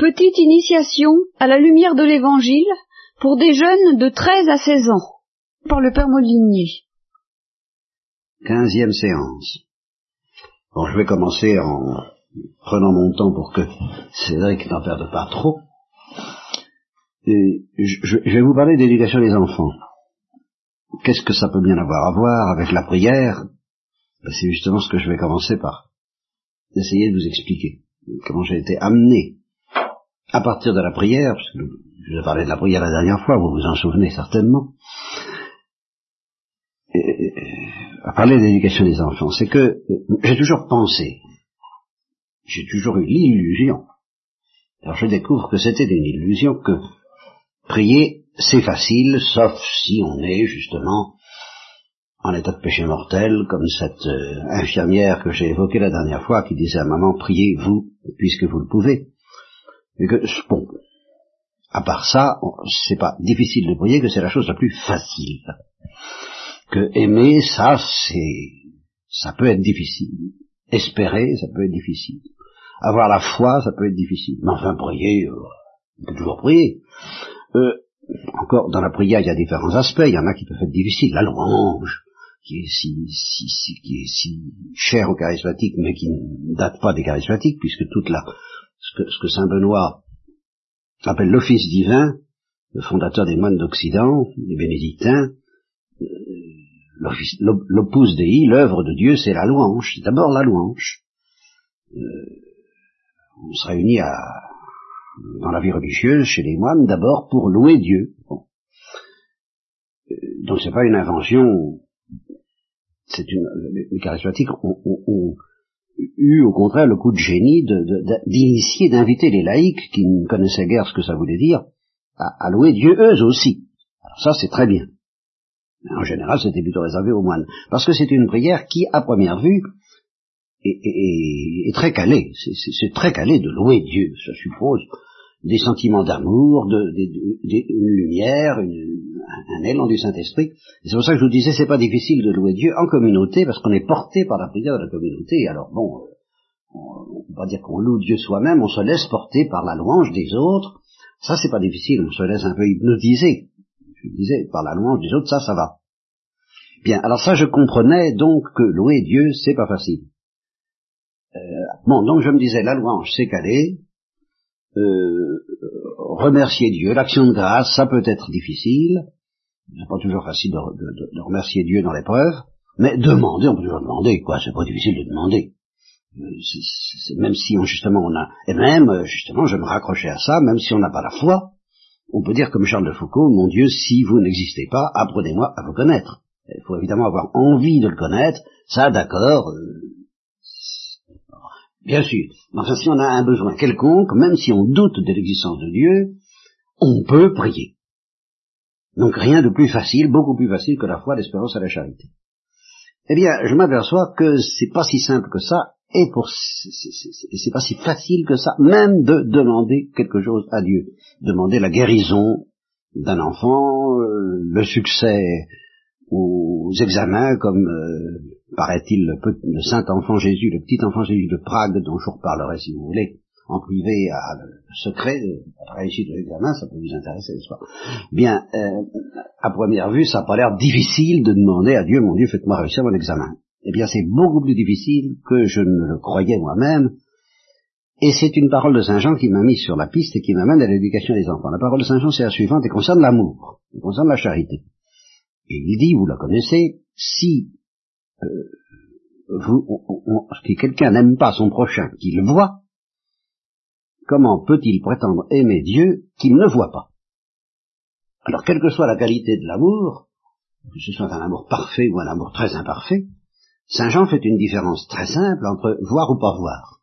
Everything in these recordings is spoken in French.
Petite initiation à la lumière de l'Évangile pour des jeunes de 13 à 16 ans, par le Père Molinier. Quinzième séance. Bon, je vais commencer en prenant mon temps pour que Cédric n'en perde pas trop. Je vais vous parler d'éducation des enfants. Qu'est-ce que ça peut bien avoir à voir avec la prière? Ben, C'est justement ce que je vais commencer par essayer de vous expliquer. Comment j'ai été amené à partir de la prière, parce que je parlé de la prière la dernière fois, vous vous en souvenez certainement, à parler de l'éducation des enfants, c'est que euh, j'ai toujours pensé, j'ai toujours eu l'illusion, alors je découvre que c'était une illusion, que prier c'est facile, sauf si on est justement en état de péché mortel, comme cette euh, infirmière que j'ai évoquée la dernière fois, qui disait à maman, priez vous, puisque vous le pouvez. Et que, bon, à part ça, c'est pas difficile de prier, que c'est la chose la plus facile. Que aimer, ça, c'est, ça peut être difficile. Espérer, ça peut être difficile. Avoir la foi, ça peut être difficile. Mais enfin, prier, euh, on peut toujours prier. Euh, encore, dans la prière, il y a différents aspects. Il y en a qui peuvent être difficiles. La louange, qui est si, si, si, qui est si cher aux charismatiques, mais qui ne date pas des charismatiques, puisque toute la, ce que, ce que Saint Benoît appelle l'office divin, le fondateur des moines d'Occident, les bénédictins, euh, l'opus dei, l'œuvre de Dieu, c'est la louange, c'est d'abord la louange. Euh, on se réunit à, dans la vie religieuse, chez les moines, d'abord pour louer Dieu. Bon. Euh, donc c'est pas une invention, c'est une, les charismatiques ont, eu au contraire le coup de génie d'initier, d'inviter les laïcs qui ne connaissaient guère ce que ça voulait dire à, louer Dieu eux aussi. Alors ça c'est très bien. En général c'était plutôt réservé aux moines. Parce que c'est une prière qui, à première vue, est, très calée. C'est très calé de louer Dieu. Ça suppose des sentiments d'amour, de, une lumière, un, élan du Saint-Esprit. C'est pour ça que je vous disais, c'est pas difficile de louer Dieu en communauté, parce qu'on est porté par la prière de la communauté. Alors bon, euh, on ne peut pas dire qu'on loue Dieu soi-même, on se laisse porter par la louange des autres. Ça, c'est pas difficile, on se laisse un peu hypnotiser. Je disais, par la louange des autres, ça, ça va. Bien, alors ça, je comprenais donc que louer Dieu, c'est pas facile. Euh, bon, donc je me disais, la louange, c'est calé, euh, remercier Dieu, l'action de grâce, ça peut être difficile, c'est pas toujours facile de, remercier Dieu dans l'épreuve, mais demander, on peut toujours demander, quoi, c'est pas difficile de demander. Euh, même si on, justement on a, et même euh, justement je me raccrochais à ça, même si on n'a pas la foi, on peut dire comme Charles de Foucault, mon Dieu, si vous n'existez pas, apprenez-moi à vous connaître. Il faut évidemment avoir envie de le connaître, ça d'accord, Bien sûr. Enfin, si on a un besoin quelconque, même si on doute de l'existence de Dieu, on peut prier. Donc rien de plus facile, beaucoup plus facile que la foi, l'espérance et la charité. Eh bien, je m'aperçois que c'est pas si simple que ça, et pour c'est pas si facile que ça, même de demander quelque chose à Dieu. Demander la guérison d'un enfant, euh, le succès aux examens comme euh, paraît-il, le, saint enfant Jésus, le petit enfant Jésus de Prague, dont je vous reparlerai si vous voulez, en privé, à le secret la réussite de l'examen, ça peut vous intéresser, n'est-ce pas? Bien, euh, à première vue, ça n'a pas l'air difficile de demander à Dieu, mon Dieu, faites-moi réussir mon examen. Eh bien, c'est beaucoup plus difficile que je ne le croyais moi-même, et c'est une parole de Saint Jean qui m'a mis sur la piste et qui m'amène à l'éducation des enfants. La parole de Saint Jean, c'est la suivante, et concerne l'amour, et concerne la charité. Et il dit, vous la connaissez, si euh, vous, si quelqu'un n'aime pas son prochain qu'il voit, comment peut-il prétendre aimer Dieu qu'il ne voit pas? Alors, quelle que soit la qualité de l'amour, que ce soit un amour parfait ou un amour très imparfait, Saint Jean fait une différence très simple entre voir ou pas voir.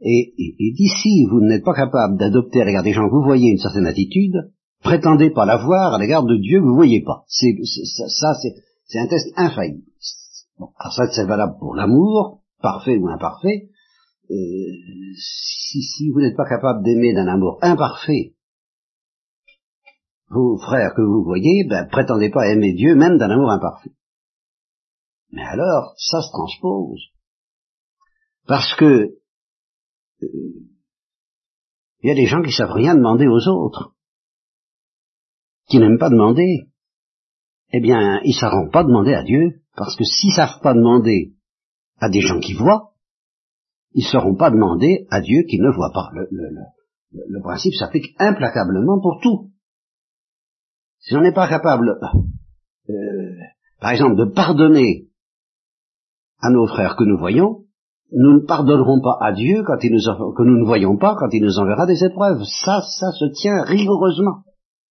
Et, et, d'ici, vous n'êtes pas capable d'adopter à l'égard des gens, vous voyez une certaine attitude, prétendez pas la voir à l'égard de Dieu, vous voyez pas. Ça, c'est un test infaillible. Bon, alors ça, c'est valable pour l'amour, parfait ou imparfait. Euh, si, vous n'êtes pas capable d'aimer d'un amour imparfait, vos frères que vous voyez, ben, prétendez pas aimer Dieu même d'un amour imparfait. Mais alors, ça se transpose. Parce que euh, Il y a des gens qui savent rien demander aux autres, qui n'aiment pas demander. Eh bien, ils ne sauront pas demander à Dieu, parce que s'ils savent pas demander à des gens qui voient, ils ne sauront pas demander à Dieu qui ne voit pas. Le, le principe s'applique implacablement pour tout. Si on n'est pas capable, euh, par exemple, de pardonner à nos frères que nous voyons, nous ne pardonnerons pas à Dieu quand il nous que nous ne voyons pas quand il nous enverra des épreuves. Ça, ça se tient rigoureusement.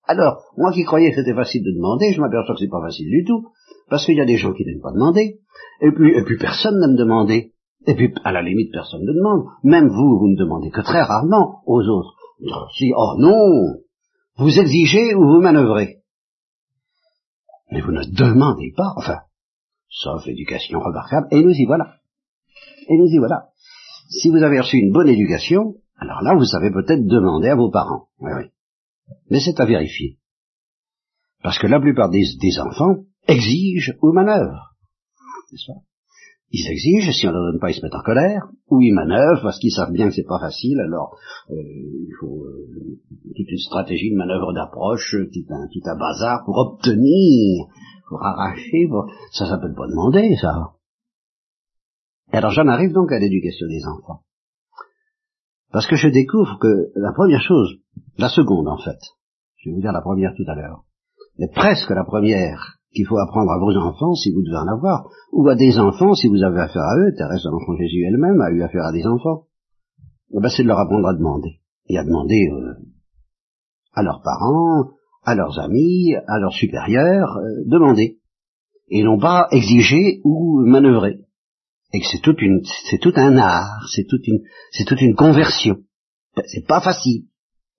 Alors, moi qui croyais que c'était facile de demander, je m'aperçois que c'est pas facile du tout, parce qu'il y a des gens qui n'aiment pas demander, et puis, et puis personne n'aime demander, et puis à la limite personne ne demande, même vous, vous ne demandez que très rarement aux autres. Si, oh non, vous exigez ou vous manœuvrez. Mais vous ne demandez pas, enfin, sauf éducation remarquable, et nous y voilà. Et nous y voilà. Si vous avez reçu une bonne éducation, alors là, vous savez peut-être demander à vos parents. Oui, oui. Mais c'est à vérifier. Parce que la plupart des, enfants exigent ou manœuvrent. Ils exigent, si on ne leur donne pas, ils se mettent en colère, ou ils manœuvrent parce qu'ils savent bien que c'est pas facile, alors euh, il faut euh, toute une stratégie de manœuvre d'approche, tout un, tout un bazar pour obtenir, pour arracher, ça s'appelle pas demander, ça. Et alors j'en arrive donc à l'éducation des enfants. Parce que je découvre que la première chose, la seconde en fait, je vais vous dire la première tout à l'heure, mais presque la première qu'il faut apprendre à vos enfants si vous devez en avoir, ou à des enfants si vous avez affaire à eux, Thérèse de l'enfant Jésus elle-même a eu affaire à des enfants, eh ben, c'est de leur apprendre à demander, et à demander euh, à leurs parents, à leurs amis, à leurs supérieurs, euh, demander, et non pas exiger ou manœuvrer et que c'est toute une, c'est tout un art, c'est toute une, c'est toute une conversion. C'est pas facile.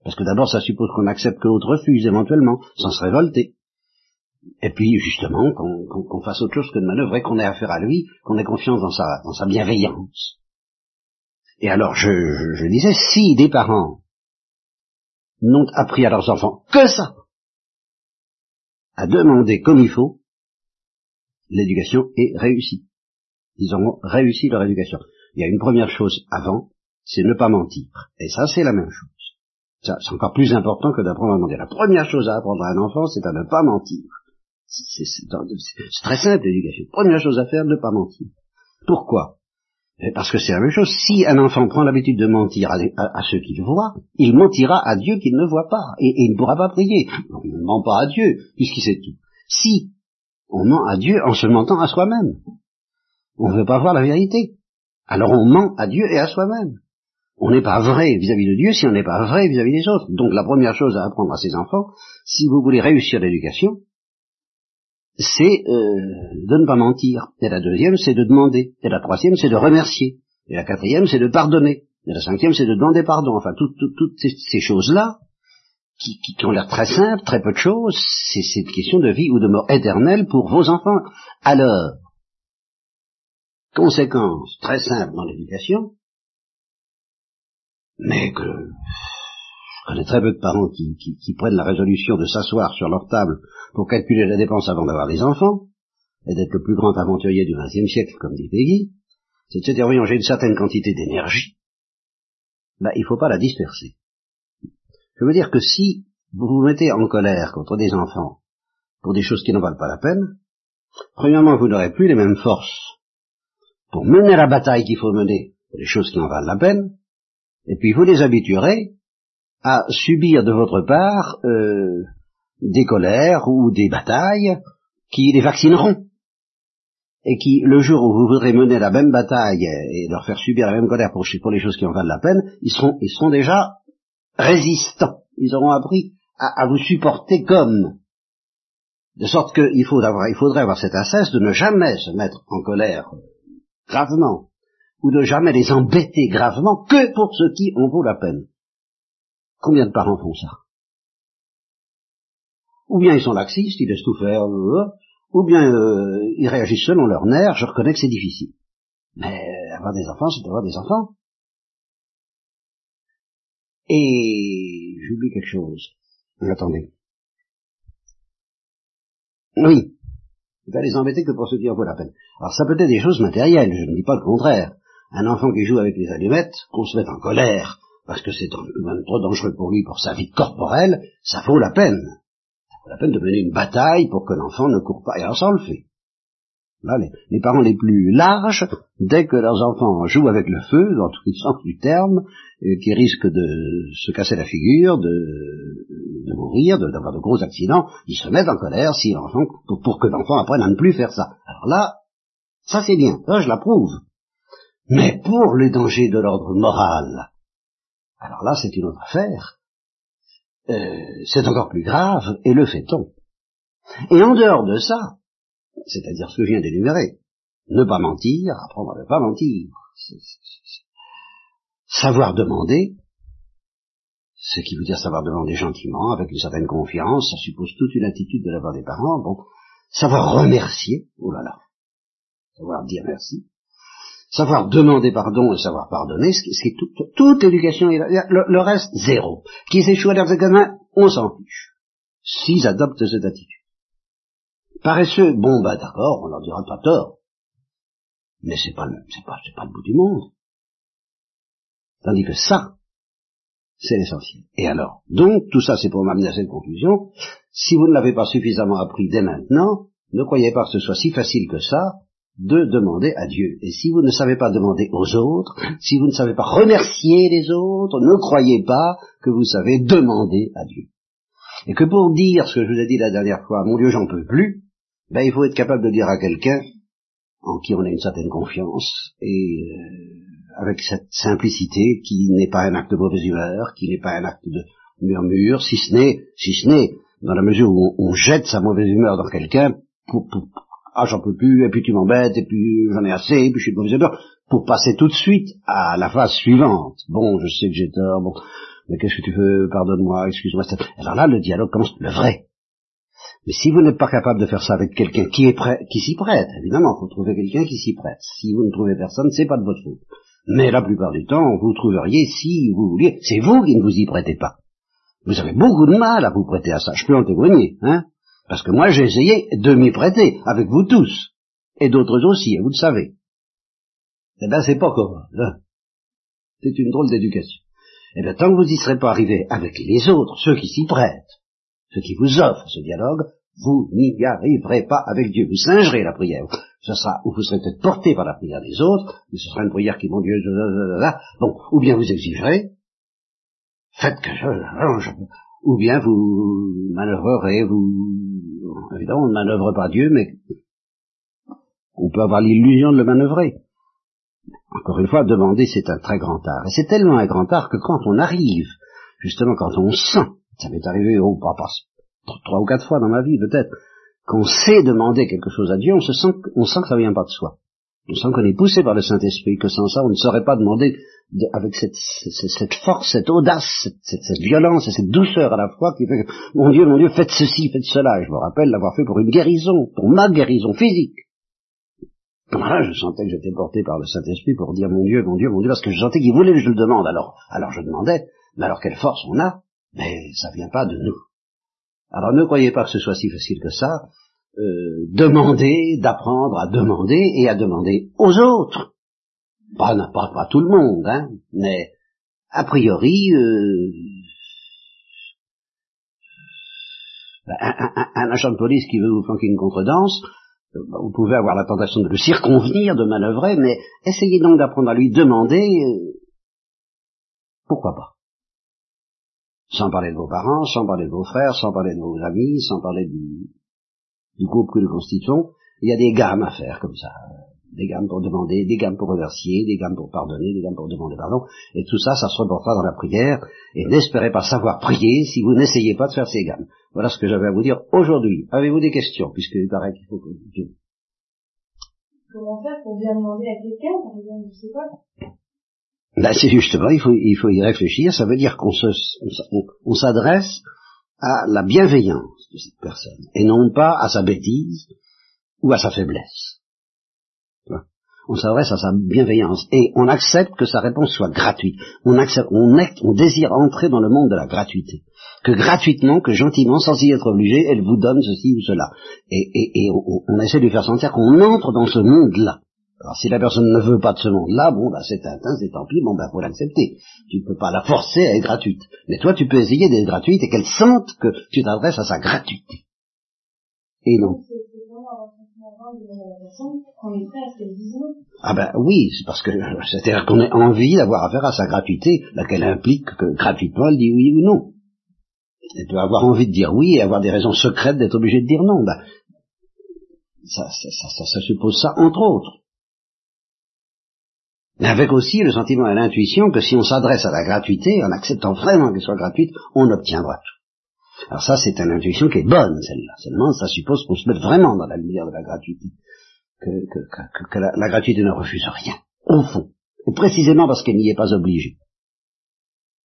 Parce que d'abord, ça suppose qu'on accepte que l'autre refuse éventuellement, sans se révolter. Et puis, justement, qu'on fasse autre chose que de manœuvrer, qu'on ait affaire à lui, qu'on ait confiance dans sa, dans sa bienveillance. Et alors, je, je disais, si des parents n'ont appris à leurs enfants que ça, à demander comme il faut, l'éducation est réussie ils ont réussi leur éducation. Il y a une première chose avant, c'est ne pas mentir. Et ça, c'est la même chose. c'est encore plus important que d'apprendre à mentir. La première chose à apprendre à un enfant, c'est à ne pas mentir. C'est très simple l'éducation. Première chose à faire, ne pas mentir. Pourquoi? Parce que c'est la même chose. Si un enfant prend l'habitude de mentir à, ceux qu'il voit, il mentira à Dieu qu'il ne voit pas. Et, et, il ne pourra pas prier. On ne ment pas à Dieu, puisqu'il sait tout. Si on ment à Dieu en se mentant à soi-même. On ne veut pas voir la vérité. Alors on ment à Dieu et à soi-même. On n'est pas vrai vis-à-vis de Dieu si on n'est pas vrai vis-à-vis des autres. Donc la première chose à apprendre à ses enfants, si vous voulez réussir l'éducation, c'est euh, de ne pas mentir. Et la deuxième, c'est de demander. Et la troisième, c'est de remercier. Et la quatrième, c'est de pardonner. Et la cinquième, c'est de demander pardon. Enfin, toutes ces, choses-là, qui, qui, ont l'air très simples, très peu de choses, c'est une question de vie ou de mort éternelle pour vos enfants. Alors, conséquence très simple dans l'éducation, mais que je connais très peu de parents qui, prennent la résolution de s'asseoir sur leur table pour calculer la dépense avant d'avoir des enfants, et d'être le plus grand aventurier du XXe siècle, comme dit Peggy, c'est de se dire, voyons, j'ai une certaine quantité d'énergie, ben, il ne faut pas la disperser. Je veux dire que si vous vous mettez en colère contre des enfants pour des choses qui n'en valent pas la peine, premièrement, vous n'aurez plus les mêmes forces pour mener la bataille qu'il faut mener, les choses qui en valent la peine, et puis vous les habituerez à subir de votre part euh, des colères ou des batailles qui les vaccineront. Et qui, le jour où vous voudrez mener la même bataille et leur faire subir la même colère pour, les choses qui en valent la peine, ils seront, ils seront déjà résistants. Ils auront appris à, vous supporter comme. De sorte qu'il faudrait avoir cette assesse de ne jamais se mettre en colère gravement, ou de jamais les embêter gravement que pour ce qui en vaut la peine. Combien de parents font ça? Ou bien ils sont laxistes, ils laissent tout faire, euh, ou bien euh, ils réagissent selon leurs nerfs, je reconnais que c'est difficile. Mais avoir des enfants, c'est avoir des enfants. Et j'oublie quelque chose. Attendez. Oui, il va les embêter que pour ceux qui en vaut la peine. Alors ça peut être des choses matérielles, je ne dis pas le contraire. Un enfant qui joue avec les allumettes, qu'on se mette en colère parce que c'est même trop dangereux pour lui, pour sa vie corporelle, ça vaut la peine. Ça vaut la peine de mener une bataille pour que l'enfant ne court pas. Et alors ça, on le fait. Là, les, parents les plus larges, dès que leurs enfants jouent avec le feu, dans tous les sens du terme, qui risquent de se casser la figure, de, mourir, d'avoir de, gros accidents, ils se mettent en colère si l'enfant, pour, que l'enfant apprenne à ne plus faire ça. Alors là, ça c'est bien, ça je l'approuve. Mais pour les dangers de l'ordre moral, alors là c'est une autre affaire. Euh, c'est encore plus grave, et le fait-on. Et en dehors de ça, c'est-à-dire ce que je viens d'énumérer. Ne pas mentir, apprendre à ne pas mentir. Savoir demander, ce qui veut dire savoir demander gentiment, avec une certaine confiance, ça suppose toute une attitude de la part des parents. Bon, savoir remercier, oh là là, savoir dire merci, savoir demander pardon et savoir pardonner, ce qui, est toute l'éducation, le, le, reste, zéro. Qui s'échoue à leurs examens, on s'en fiche. S'ils adoptent cette attitude. Paresseux, bon bah d'accord, on leur dira pas tort. Mais c'est pas c'est pas, c'est pas le bout du monde. Tandis que ça, c'est l'essentiel. Et alors, donc, tout ça c'est pour m'amener à cette conclusion. Si vous ne l'avez pas suffisamment appris dès maintenant, ne croyez pas que ce soit si facile que ça de demander à Dieu. Et si vous ne savez pas demander aux autres, si vous ne savez pas remercier les autres, ne croyez pas que vous savez demander à Dieu. Et que pour dire ce que je vous ai dit la dernière fois, mon Dieu, j'en peux plus, ben, il faut être capable de dire à quelqu'un en qui on a une certaine confiance et euh, avec cette simplicité qui n'est pas un acte de mauvaise humeur, qui n'est pas un acte de murmure, si ce n'est, si ce n'est dans la mesure où on, jette sa mauvaise humeur dans quelqu'un pour, ah j'en peux plus, et puis tu m'embêtes, et puis j'en ai assez, et puis je suis de mauvaise humeur, pour passer tout de suite à la phase suivante. Bon, je sais que j'ai tort, bon, mais qu'est-ce que tu veux, pardonne-moi, excuse-moi. Alors là, le dialogue commence, le vrai, mais si vous n'êtes pas capable de faire ça avec quelqu'un qui est prêt, qui s'y prête, évidemment, il faut trouver quelqu'un qui s'y prête. Si vous ne trouvez personne, c'est pas de votre faute. Mais la plupart du temps, vous trouveriez si vous vouliez. C'est vous qui ne vous y prêtez pas. Vous avez beaucoup de mal à vous prêter à ça. Je peux en témoigner, hein. Parce que moi, j'ai essayé de m'y prêter, avec vous tous. Et d'autres aussi, vous le savez. Eh ben, c'est pas commode, hein. C'est une drôle d'éducation. Eh bien, tant que vous n'y serez pas arrivé avec les autres, ceux qui s'y prêtent, ceux qui vous offrent ce dialogue, vous n'y arriverez pas avec Dieu. Vous singerez la prière. Ce sera, ou vous serez peut-être porté par la prière des autres, mais ce sera une prière qui, mon Dieu, bon, ou bien vous exigerez, faites que je, ou bien vous manœuvrerez, vous, évidemment, on ne manœuvre pas Dieu, mais on peut avoir l'illusion de le manœuvrer. Encore une fois, demander, c'est un très grand art. Et c'est tellement un grand art que quand on arrive, justement, quand on sent ça m'est arrivé, oh, pas, trois ou quatre fois dans ma vie peut-être, qu'on sait demander quelque chose à Dieu, on se sent, on sent que ça vient pas de soi. On sent qu'on est poussé par le Saint-Esprit, que sans ça, on ne saurait pas demander avec cette, cette, force, cette audace, cette, violence et cette douceur à la fois qui fait que, mon Dieu, mon Dieu, faites ceci, faites cela. je me rappelle l'avoir fait pour une guérison, pour ma guérison physique. Voilà, je sentais que j'étais porté par le Saint-Esprit pour dire mon Dieu, mon Dieu, mon Dieu, parce que je sentais qu'il voulait que je le demande. Alors, alors je demandais, mais alors quelle force on a? Mais ça vient pas de nous. Alors ne croyez pas que ce soit si facile que ça. Euh, demander, d'apprendre à demander et à demander aux autres. Pas, pas, pas tout le monde, hein, mais a priori, euh, un, agent de police qui veut vous flanquer une contredanse, euh, vous pouvez avoir la tentation de le circonvenir, de manœuvrer, mais essayez donc d'apprendre à lui demander, pourquoi pas sans parler de vos parents, sans parler de vos frères, sans parler de vos amis, sans parler du, du groupe que nous constituons. Il y a des gammes à faire comme ça. Des gammes pour demander, des gammes pour remercier, des gammes pour pardonner, des gammes pour demander pardon. Et tout ça, ça se reportera dans la prière. Et n'espérez pas savoir prier si vous n'essayez pas de faire ces gammes. Voilà ce que j'avais à vous dire aujourd'hui. Avez-vous des questions, puisqu'il paraît qu'il faut que... Comment faire pour bien demander à quelqu'un, par exemple, je sais pas ben, c'est justement, il faut, il faut y réfléchir, ça veut dire qu'on se, on, s'adresse à la bienveillance de cette personne, et non pas à sa bêtise ou à sa faiblesse. On s'adresse à sa bienveillance, et on accepte que sa réponse soit gratuite. On, accepte, on, on désire entrer dans le monde de la gratuité. Que gratuitement, que gentiment, sans y être obligé, elle vous donne ceci ou cela. Et, et, et on, on essaie de lui faire sentir qu'on entre dans ce monde-là Alors si la personne ne veut pas de ce monde-là, bon, bah c'est un c'est tant pis, bon, bah faut l'accepter. Tu ne peux pas la forcer à être gratuite. Mais toi, tu peux essayer d'être gratuite et qu'elle sente que tu t'adresses à sa gratuité. Et non. Ah ben oui, c'est parce que c'est-à-dire qu'on a envie d'avoir affaire à sa gratuité, laquelle implique que gratuitement elle dit oui ou non. Elle peut avoir envie de dire oui et avoir des raisons secrètes d'être obligée de dire non. Ben, ça, ça, ça, ça, suppose ça entre autres. Mais avec aussi le sentiment et l'intuition que si on s'adresse à la gratuité, en acceptant vraiment qu'elle soit gratuite, on obtiendra tout. Alors ça, c'est une intuition qui est bonne, celle-là. Seulement, ça suppose qu'on se mette vraiment dans la lumière de la gratuité. Que, la, gratuité ne refuse rien, au fond. Et précisément parce qu'elle n'y est pas obligée.